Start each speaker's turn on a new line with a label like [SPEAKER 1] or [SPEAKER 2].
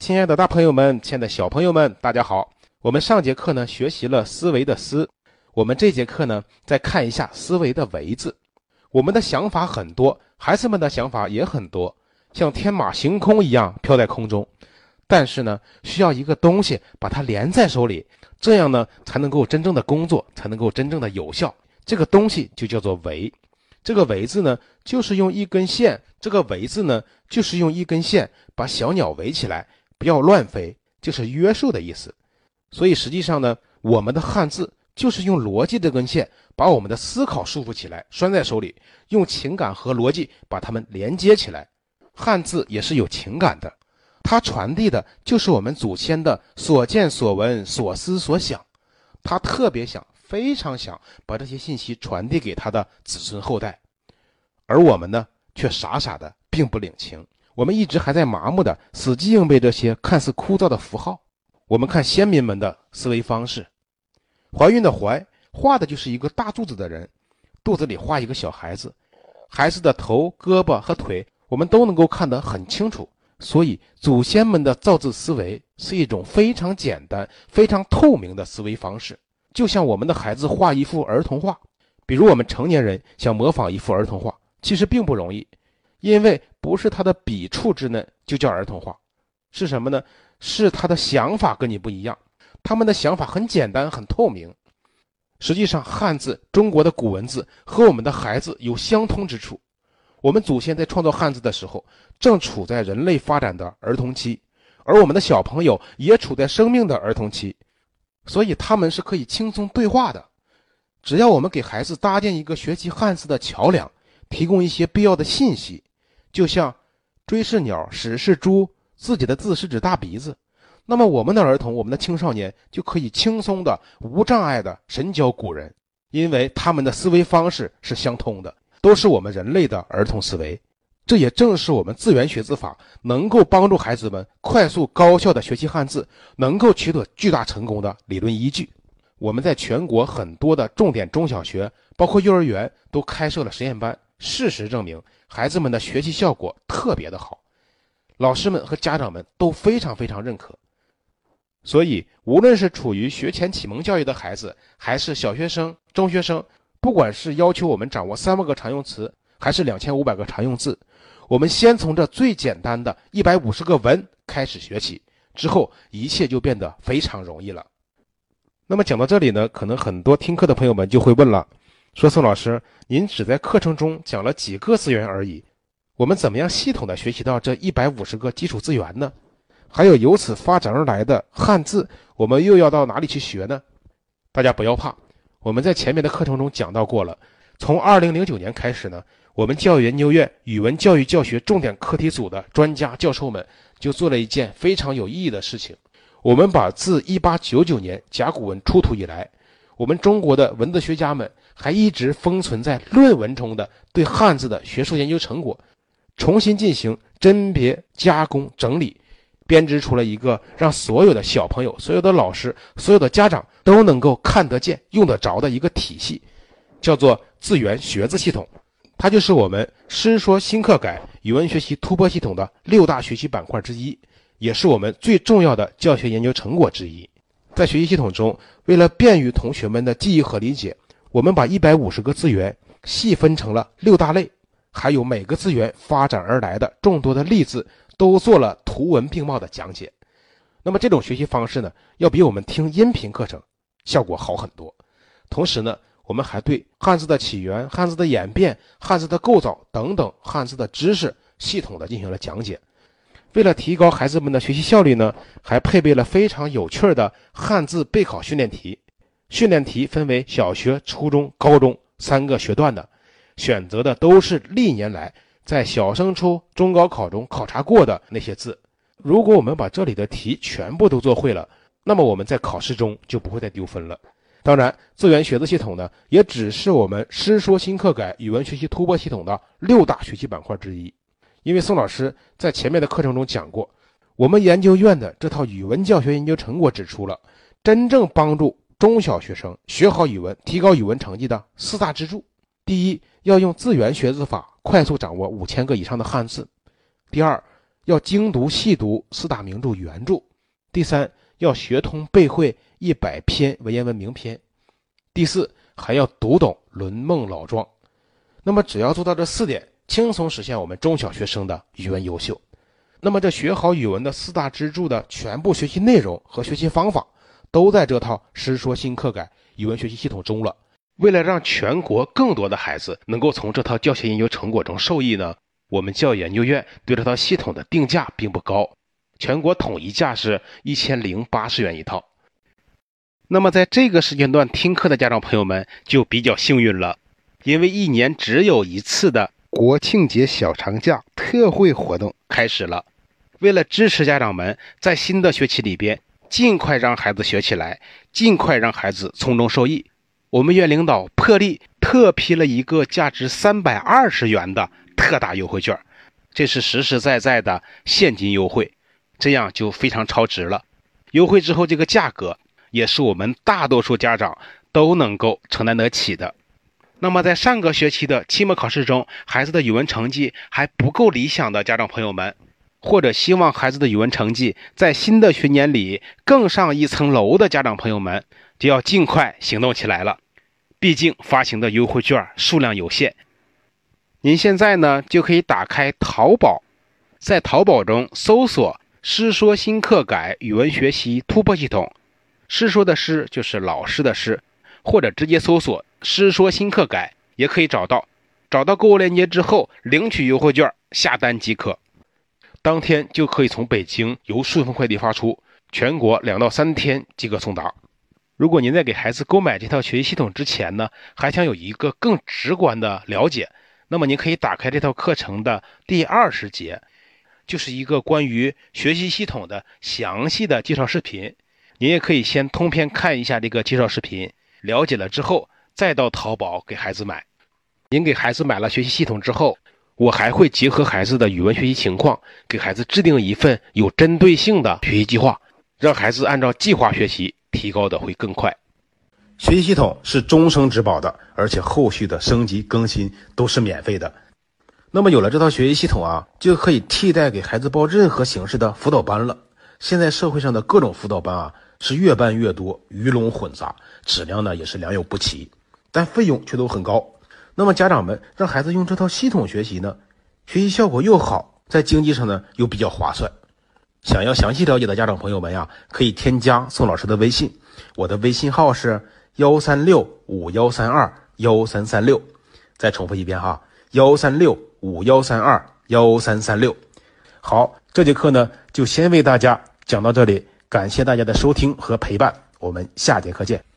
[SPEAKER 1] 亲爱的大朋友们，亲爱的小朋友们，大家好！我们上节课呢学习了思维的思，我们这节课呢再看一下思维的维字。我们的想法很多，孩子们的想法也很多，像天马行空一样飘在空中。但是呢，需要一个东西把它连在手里，这样呢才能够真正的工作，才能够真正的有效。这个东西就叫做维。这个维字呢，就是用一根线。这个维字呢，就是用一根线把小鸟围起来。不要乱飞，就是约束的意思。所以实际上呢，我们的汉字就是用逻辑这根线把我们的思考束缚起来，拴在手里，用情感和逻辑把它们连接起来。汉字也是有情感的，它传递的就是我们祖先的所见所闻、所思所想。他特别想，非常想把这些信息传递给他的子孙后代，而我们呢，却傻傻的并不领情。我们一直还在麻木的死记硬背这些看似枯燥的符号。我们看先民们的思维方式，怀孕的怀画的就是一个大肚子的人，肚子里画一个小孩子，孩子的头、胳膊和腿我们都能够看得很清楚。所以祖先们的造字思维是一种非常简单、非常透明的思维方式，就像我们的孩子画一幅儿童画，比如我们成年人想模仿一幅儿童画，其实并不容易。因为不是他的笔触之嫩就叫儿童画，是什么呢？是他的想法跟你不一样，他们的想法很简单很透明。实际上，汉字中国的古文字和我们的孩子有相通之处。我们祖先在创造汉字的时候，正处在人类发展的儿童期，而我们的小朋友也处在生命的儿童期，所以他们是可以轻松对话的。只要我们给孩子搭建一个学习汉字的桥梁，提供一些必要的信息。就像追是鸟，始是猪，自己的字是指大鼻子。那么我们的儿童，我们的青少年就可以轻松的、无障碍的神交古人，因为他们的思维方式是相通的，都是我们人类的儿童思维。这也正是我们自源学字法能够帮助孩子们快速高效的学习汉字，能够取得巨大成功的理论依据。我们在全国很多的重点中小学，包括幼儿园，都开设了实验班。事实证明，孩子们的学习效果特别的好，老师们和家长们都非常非常认可。所以，无论是处于学前启蒙教育的孩子，还是小学生、中学生，不管是要求我们掌握三万个常用词，还是两千五百个常用字，我们先从这最简单的一百五十个文开始学起，之后一切就变得非常容易了。那么讲到这里呢，可能很多听课的朋友们就会问了。说宋老师，您只在课程中讲了几个资源而已，我们怎么样系统的学习到这一百五十个基础资源呢？还有由此发展而来的汉字，我们又要到哪里去学呢？大家不要怕，我们在前面的课程中讲到过了。从二零零九年开始呢，我们教育研究院语文教育教学重点课题组的专家教授们就做了一件非常有意义的事情，我们把自一八九九年甲骨文出土以来。我们中国的文字学家们还一直封存在论文中的对汉字的学术研究成果，重新进行甄别、加工、整理，编织出了一个让所有的小朋友、所有的老师、所有的家长都能够看得见、用得着的一个体系，叫做字源学字系统。它就是我们师说新课改语文学习突破系统的六大学习板块之一，也是我们最重要的教学研究成果之一。在学习系统中，为了便于同学们的记忆和理解，我们把一百五十个字源细分成了六大类，还有每个字源发展而来的众多的例子，都做了图文并茂的讲解。那么这种学习方式呢，要比我们听音频课程效果好很多。同时呢，我们还对汉字的起源、汉字的演变、汉字的构造等等汉字的知识系统的进行了讲解。为了提高孩子们的学习效率呢，还配备了非常有趣的汉字备考训练题。训练题分为小学、初中、高中三个学段的，选择的都是历年来在小升初、中高考中考察过的那些字。如果我们把这里的题全部都做会了，那么我们在考试中就不会再丢分了。当然，资源学字系统呢，也只是我们师说新课改语文学习突破系统的六大学习板块之一。因为宋老师在前面的课程中讲过，我们研究院的这套语文教学研究成果指出了，真正帮助中小学生学好语文、提高语文成绩的四大支柱：第一，要用字源学字法，快速掌握五千个以上的汉字；第二，要精读细读四大名著原著；第三，要学通背会一百篇文言文名篇；第四，还要读懂《论孟》《老庄》。那么，只要做到这四点，轻松实现我们中小学生的语文优秀。那么，这学好语文的四大支柱的全部学习内容和学习方法，都在这套《师说新课改》语文学习系统中了。为了让全国更多的孩子能够从这套教学研究成果中受益呢，我们教育研究院对这套系统的定价并不高，全国统一价是一千零八十元一套。那么，在这个时间段听课的家长朋友们就比较幸运了，因为一年只有一次的国庆节小长假特惠活动开始了。为了支持家长们在新的学期里边尽快让孩子学起来，尽快让孩子从中受益，我们院领导破例特批了一个价值三百二十元的特大优惠券，这是实实在在的现金优惠，这样就非常超值了。优惠之后，这个价格也是我们大多数家长都能够承担得起的。那么，在上个学期的期末考试中，孩子的语文成绩还不够理想的家长朋友们。或者希望孩子的语文成绩在新的学年里更上一层楼的家长朋友们，就要尽快行动起来了。毕竟发行的优惠券数量有限。您现在呢就可以打开淘宝，在淘宝中搜索“师说新课改语文学习突破系统”，“师说”的“师”就是老师的“师”，或者直接搜索“师说新课改”也可以找到。找到购物链接之后，领取优惠券，下单即可。当天就可以从北京由顺丰快递发出，全国两到三天即可送达。如果您在给孩子购买这套学习系统之前呢，还想有一个更直观的了解，那么您可以打开这套课程的第二十节，就是一个关于学习系统的详细的介绍视频。您也可以先通篇看一下这个介绍视频，了解了之后再到淘宝给孩子买。您给孩子买了学习系统之后。我还会结合孩子的语文学习情况，给孩子制定一份有针对性的学习计划，让孩子按照计划学习，提高的会更快。学习系统是终生质保的，而且后续的升级更新都是免费的。那么有了这套学习系统啊，就可以替代给孩子报任何形式的辅导班了。现在社会上的各种辅导班啊，是越办越多，鱼龙混杂，质量呢也是良莠不齐，但费用却都很高。那么家长们让孩子用这套系统学习呢，学习效果又好，在经济上呢又比较划算。想要详细了解的家长朋友们呀，可以添加宋老师的微信，我的微信号是幺三六五幺三二幺三三六。再重复一遍哈，幺三六五幺三二幺三三六。好，这节课呢就先为大家讲到这里，感谢大家的收听和陪伴，我们下节课见。